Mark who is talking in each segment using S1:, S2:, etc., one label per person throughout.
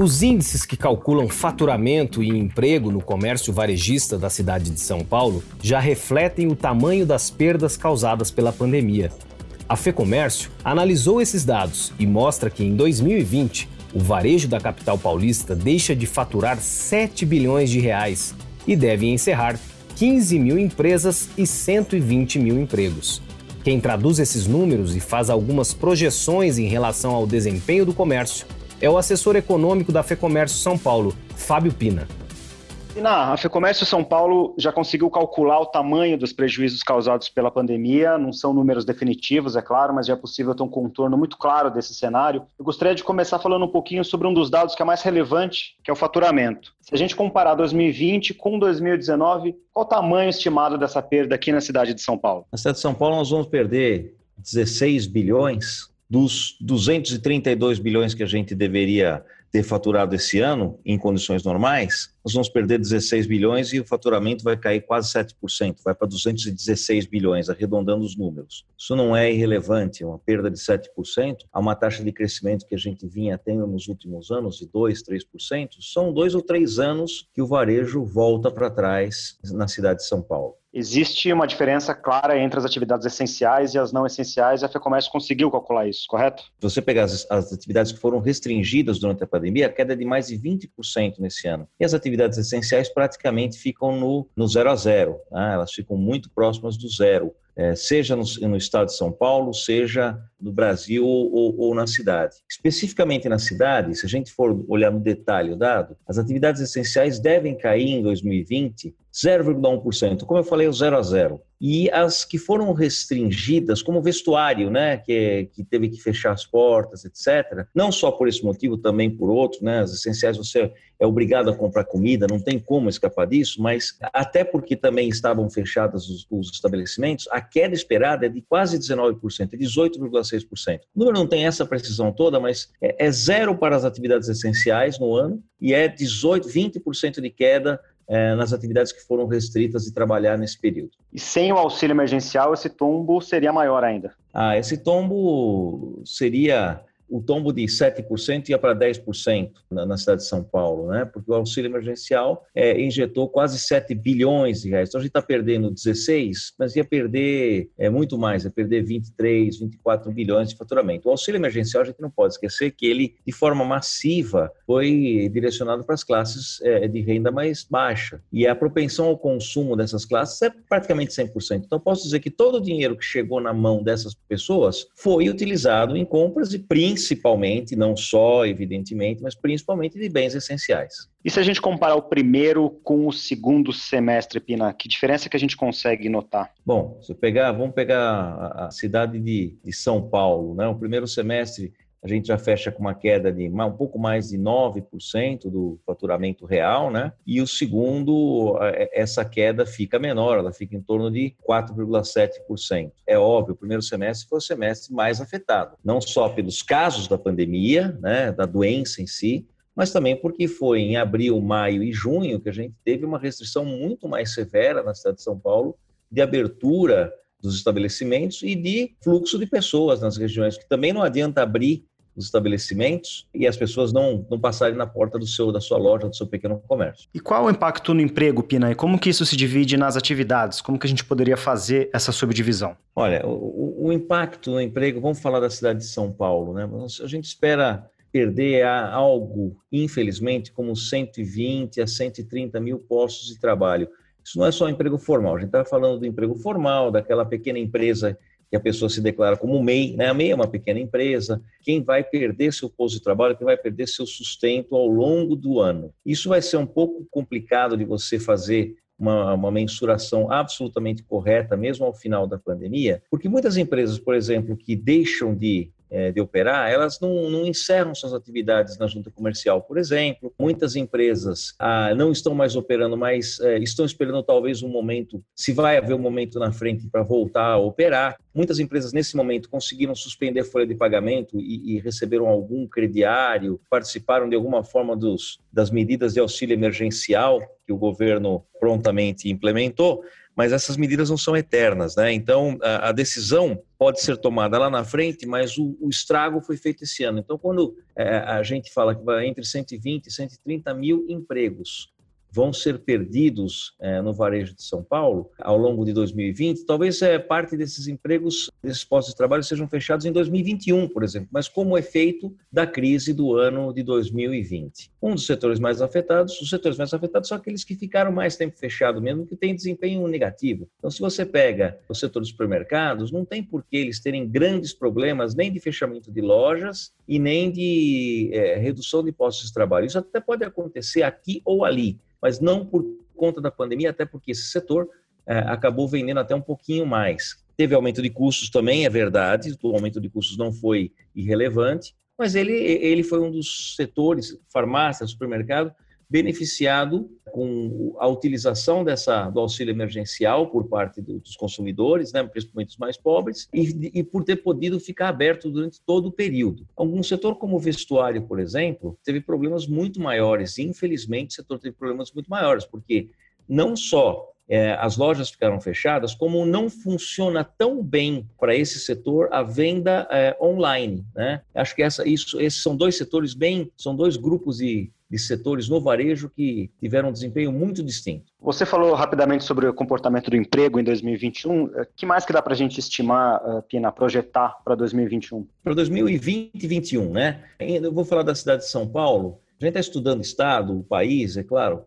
S1: Os índices que calculam faturamento e emprego no comércio varejista da cidade de São Paulo já refletem o tamanho das perdas causadas pela pandemia. A FEComércio analisou esses dados e mostra que em 2020 o varejo da capital paulista deixa de faturar 7 bilhões de reais e deve encerrar 15 mil empresas e 120 mil empregos. Quem traduz esses números e faz algumas projeções em relação ao desempenho do comércio é o assessor econômico da FEComércio São Paulo, Fábio Pina.
S2: Pina, a FEComércio São Paulo já conseguiu calcular o tamanho dos prejuízos causados pela pandemia. Não são números definitivos, é claro, mas já é possível ter um contorno muito claro desse cenário. Eu gostaria de começar falando um pouquinho sobre um dos dados que é mais relevante, que é o faturamento. Se a gente comparar 2020 com 2019, qual o tamanho estimado dessa perda aqui na cidade de São Paulo?
S3: Na cidade de São Paulo, nós vamos perder 16 bilhões dos 232 bilhões que a gente deveria ter faturado esse ano, em condições normais, nós vamos perder 16 bilhões e o faturamento vai cair quase 7%, vai para 216 bilhões, arredondando os números. Isso não é irrelevante, é uma perda de 7%, a uma taxa de crescimento que a gente vinha tendo nos últimos anos de 2, 3%, são dois ou três anos que o varejo volta para trás na cidade de São Paulo.
S2: Existe uma diferença clara entre as atividades essenciais e as não essenciais, e a FEComércio conseguiu calcular isso, correto?
S3: Se você pegar as, as, atividades que foram restringidas durante a pandemia, a queda é de mais de 20% nesse ano. E as atividades essenciais praticamente ficam no, no zero a zero, né? elas ficam muito próximas do zero é, seja no, no, estado de São Paulo, seja no Brasil ou, ou, na cidade. Especificamente na cidade, se a gente for olhar no detalhe o dado, as atividades essenciais devem cair em 2020 0,1%, como eu falei, o 0 a 0 e as que foram restringidas, como vestuário, né, que, que teve que fechar as portas, etc. Não só por esse motivo, também por outro, né, as essenciais você é obrigado a comprar comida, não tem como escapar disso, mas até porque também estavam fechados os, os estabelecimentos, a queda esperada é de quase 19%, 18,6%. O número não tem essa precisão toda, mas é, é zero para as atividades essenciais no ano e é 18, 20% de queda é, nas atividades que foram restritas de trabalhar nesse período.
S2: E sem o auxílio emergencial, esse tombo seria maior ainda?
S3: Ah, esse tombo seria o tombo de 7% ia para 10% na, na, cidade de São Paulo, né? porque o auxílio emergencial é, injetou quase 7 bilhões de reais. Então a gente está perdendo 16, mas ia perder é, muito mais, ia perder 23, 24 bilhões de faturamento. O auxílio emergencial a gente não pode esquecer que ele, de forma massiva, foi direcionado para as classes é, de renda mais baixa. E a propensão ao consumo dessas classes é praticamente 100%. Então posso dizer que todo o dinheiro que chegou na mão dessas pessoas foi utilizado em compras de príncipes principalmente, não só, evidentemente, mas principalmente de bens essenciais.
S2: E se a gente comparar o primeiro com o segundo semestre, Pina, que diferença que a gente consegue notar?
S3: Bom, se eu pegar, vamos pegar a cidade de, de São Paulo, né? O primeiro semestre a gente já fecha com uma queda de um pouco mais de 9% do faturamento real, né? E o segundo, essa queda fica menor, ela fica em torno de 4,7%. É óbvio, o primeiro semestre foi o semestre mais afetado, não só pelos casos da pandemia, né, da doença em si, mas também porque foi em abril, maio e junho que a gente teve uma restrição muito mais severa na cidade de São Paulo de abertura dos estabelecimentos e de fluxo de pessoas nas regiões, que também não adianta abrir os estabelecimentos e as pessoas não, não passarem na porta do seu, da sua loja, do seu pequeno comércio.
S2: E qual o impacto no emprego, Pina? E como que isso se divide nas atividades? Como que a gente poderia fazer essa subdivisão?
S3: Olha, o, o impacto no emprego, vamos falar da cidade de São Paulo, né? A gente espera perder algo, infelizmente, como 120 a 130 mil postos de trabalho. Isso não é só emprego formal, a gente está falando do emprego formal, daquela pequena empresa que a pessoa se declara como MEI, né? A MEI é uma pequena empresa, quem vai perder seu posto de trabalho, quem vai perder seu sustento ao longo do ano. Isso vai ser um pouco complicado de você fazer uma, uma, mensuração absolutamente correta, mesmo ao final da pandemia, porque muitas empresas, por exemplo, que deixam de é, de operar, elas não, não, encerram suas atividades na junta comercial, por exemplo. Muitas empresas ah, não estão mais operando, mas é, estão esperando talvez um momento, se vai haver um momento na frente para voltar a operar. Muitas empresas, nesse momento, conseguiram suspender folha de pagamento e, e receberam algum crediário, participaram de alguma forma dos, das medidas de auxílio emergencial que o governo prontamente implementou mas essas medidas não são eternas, né? Então, a, a decisão pode ser tomada lá na frente, mas o, o estrago foi feito esse ano. Então, quando é, a gente fala que vai entre 120 e 130 mil empregos vão ser perdidos é, no varejo de São Paulo ao longo de 2020, talvez é, parte desses empregos, desses postos de trabalho sejam fechados em 2021, por exemplo, mas como efeito da crise do ano de 2020. Um dos setores mais afetados, os setores mais afetados são aqueles que ficaram mais tempo fechados mesmo, que têm desempenho negativo. Então, se você pega o setor dos supermercados, não tem por que eles terem grandes problemas nem de fechamento de lojas e nem de é, redução de postos de trabalho. Isso até pode acontecer aqui ou ali, mas não por conta da pandemia, até porque esse setor é, acabou vendendo até um pouquinho mais. Teve aumento de custos também, é verdade, o aumento de custos não foi irrelevante, mas ele, ele foi um dos setores, farmácia, supermercado, beneficiado com a utilização dessa, do auxílio emergencial por parte dos consumidores, né, principalmente os mais pobres, e, e, por ter podido ficar aberto durante todo o período. Algum setor como o vestuário, por exemplo, teve problemas muito maiores, infelizmente o setor teve problemas muito maiores, porque não só é, as lojas ficaram fechadas, como não funciona tão bem para esse setor a venda é, online. Né? Acho que essa, isso, esses são dois setores bem, são dois grupos de, de setores no varejo que tiveram um desempenho muito distinto.
S2: Você falou rapidamente sobre o comportamento do emprego em 2021. O que mais que dá para a gente estimar, eh, Pina, projetar para 2021?
S3: Para 2020 e 2021, né? Eu vou falar da cidade de São Paulo. A gente está estudando o Estado, o país, é claro,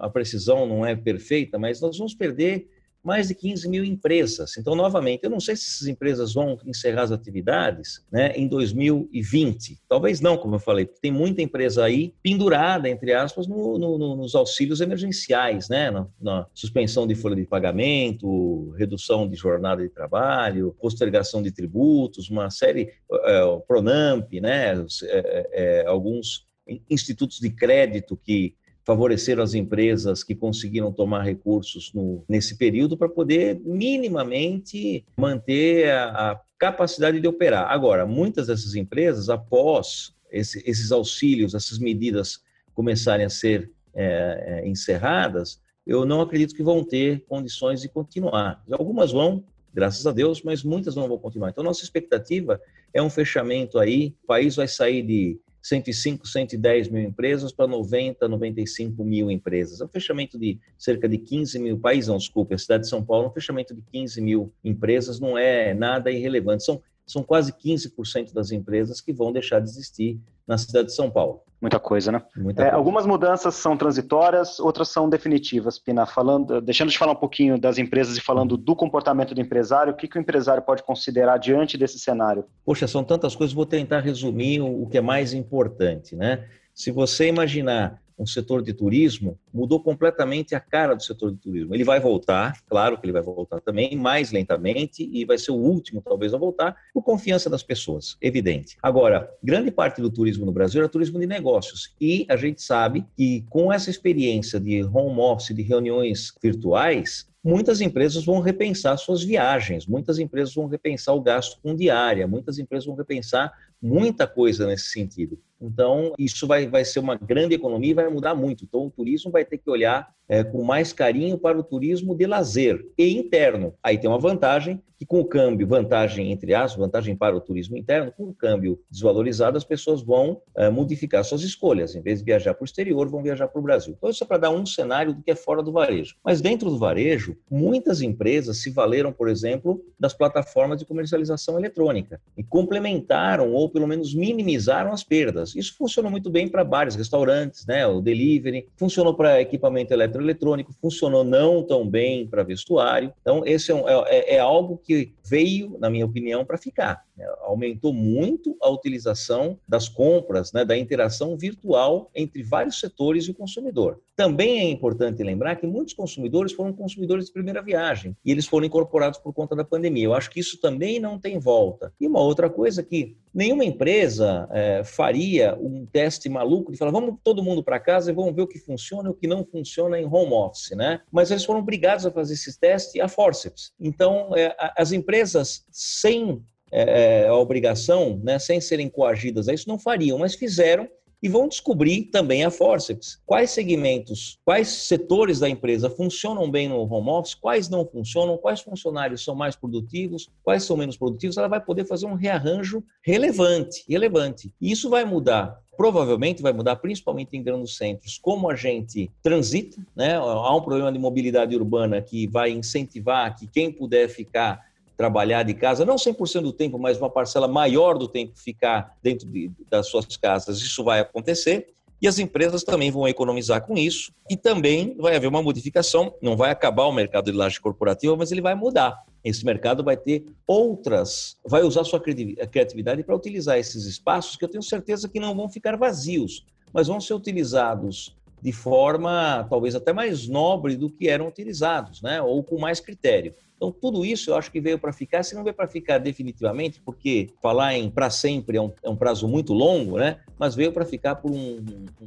S3: a precisão não é perfeita, mas nós vamos perder mais de 15 mil empresas. Então, novamente, eu não sei se essas empresas vão encerrar as atividades né, em 2020. Talvez não, como eu falei, porque tem muita empresa aí pendurada, entre aspas, no, no, nos auxílios emergenciais, né, na, na, suspensão de folha de pagamento, redução de jornada de trabalho, postergação de tributos, uma série, é, o Pronamp, né, é, é, alguns institutos de crédito que favoreceram as empresas que conseguiram tomar recursos no, nesse período para poder minimamente manter a, a, capacidade de operar. Agora, muitas dessas empresas, após esse, esses auxílios, essas medidas começarem a ser é, é, encerradas, eu não acredito que vão ter condições de continuar. Algumas vão, graças a Deus, mas muitas não vão continuar. Então, nossa expectativa é um fechamento aí, o país vai sair de 105, 110 mil empresas para 90, 95 mil empresas. É um fechamento de cerca de 15 mil, país não, desculpe, a cidade de São Paulo, um fechamento de 15 mil empresas não é nada irrelevante. São são quase 15% das empresas que vão deixar de existir na cidade de São Paulo.
S2: Muita coisa, né?
S3: Muita é, coisa.
S2: Algumas mudanças são transitórias, outras são definitivas. Pina, falando, deixando de falar um pouquinho das empresas e falando do comportamento do empresário, o que, que o empresário pode considerar diante desse cenário?
S3: Poxa, são tantas coisas, vou tentar resumir o que é mais importante, né? Se você imaginar um setor de turismo, mudou completamente a cara do setor de turismo. Ele vai voltar, claro que ele vai voltar também, mais lentamente, e vai ser o último, talvez, a voltar, por confiança das pessoas, evidente. Agora, grande parte do turismo no Brasil é turismo de negócios, e a gente sabe que com essa experiência de home office, de reuniões virtuais, muitas empresas vão repensar suas viagens, muitas empresas vão repensar o gasto com diária, muitas empresas vão repensar muita coisa nesse sentido. Então, isso vai, vai ser uma grande economia e vai mudar muito. Então, o turismo vai ter que olhar é, com mais carinho para o turismo de lazer e interno. Aí tem uma vantagem que com o câmbio, vantagem entre as, vantagem para o turismo interno, com o câmbio desvalorizado, as pessoas vão é, modificar suas escolhas. Em vez de viajar para o exterior, vão viajar para o Brasil. Então, isso é para dar um cenário do que é fora do varejo. Mas dentro do varejo, muitas empresas se valeram, por exemplo, das plataformas de comercialização eletrônica e complementaram ou pelo menos minimizaram as perdas. Isso funcionou muito bem para bares, restaurantes, né, o delivery, funcionou para equipamento eletroeletrônico, funcionou não tão bem para vestuário. Então, esse é, um, é, é algo que veio, na minha opinião, para ficar. Aumentou muito a utilização das compras, né, da interação virtual entre vários setores e o consumidor. Também é importante lembrar que muitos consumidores foram consumidores de primeira viagem e eles foram incorporados por conta da pandemia. Eu acho que isso também não tem volta. E uma outra coisa que nenhuma empresa é, faria um teste maluco de falar vamos todo mundo para casa e vamos ver o que funciona e o que não funciona em home office, né? Mas eles foram obrigados a fazer esse teste a forceps. Então, é, as empresas sem é, é, a obrigação, né, sem serem coagidas a isso, não fariam, mas fizeram e vão descobrir também a Forceps quais segmentos, quais setores da empresa funcionam bem no home office, quais não funcionam, quais funcionários são mais produtivos, quais são menos produtivos. Ela vai poder fazer um rearranjo relevante, relevante. E isso vai mudar provavelmente vai mudar, principalmente em grandes centros, como a gente transita, né? Há um problema de mobilidade urbana que vai incentivar que quem puder ficar trabalhar de casa, não 100% do tempo, mas uma parcela maior do tempo ficar dentro de, das suas casas, isso vai acontecer. E as empresas também vão economizar com isso. E também vai haver uma modificação. Não vai acabar o mercado de laje corporativa, mas ele vai mudar. Esse mercado vai ter outras, vai usar sua criatividade para utilizar esses espaços que eu tenho certeza que não vão ficar vazios, mas vão ser utilizados de forma talvez até mais nobre do que eram utilizados, né? ou com mais critério. Então, tudo isso eu acho que veio para ficar, se não veio para ficar definitivamente, porque falar em para sempre é um, é um, prazo muito longo, né? mas veio para ficar por um,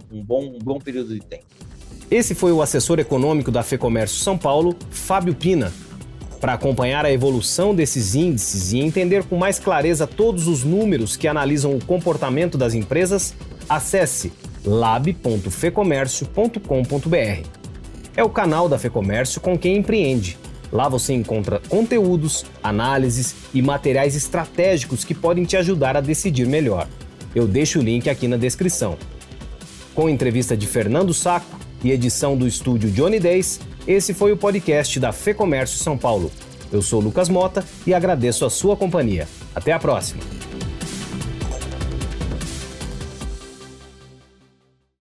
S3: um, bom, um bom período de tempo.
S1: Esse foi o assessor econômico da FEComércio São Paulo, Fábio Pina. Para acompanhar a evolução desses índices e entender com mais clareza todos os números que analisam o comportamento das empresas, acesse lab.fecomércio.com.br. É o canal da Fecomércio com quem empreende Lá você encontra conteúdos, análises e materiais estratégicos que podem te ajudar a decidir melhor. Eu deixo o link aqui na descrição. Com entrevista de Fernando Saco e edição do estúdio Johnny Days, esse foi o podcast da Fê Comércio São Paulo. Eu sou Lucas Mota e agradeço a sua companhia. Até a próxima!